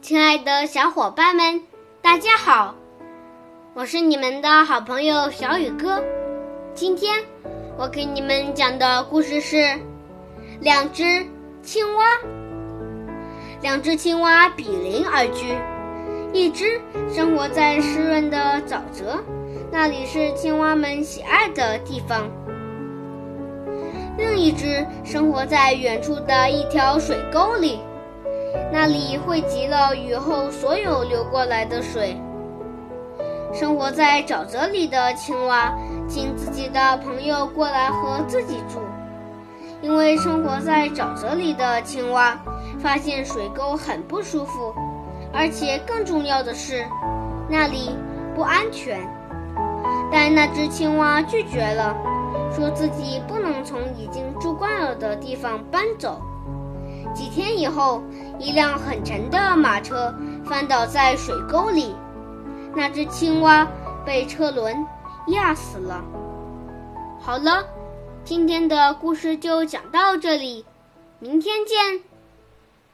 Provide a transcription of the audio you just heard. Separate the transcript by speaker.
Speaker 1: 亲爱的小伙伴们，大家好！我是你们的好朋友小雨哥。今天我给你们讲的故事是《两只青蛙》。两只青蛙比邻而居，一只生活在湿润的沼泽，那里是青蛙们喜爱的地方；另一只生活在远处的一条水沟里。那里汇集了雨后所有流过来的水。生活在沼泽里的青蛙，请自己的朋友过来和自己住，因为生活在沼泽里的青蛙发现水沟很不舒服，而且更重要的是，那里不安全。但那只青蛙拒绝了，说自己不能从已经住惯了的地方搬走。几天以后，一辆很沉的马车翻倒在水沟里，那只青蛙被车轮压死了。好了，今天的故事就讲到这里，明天见。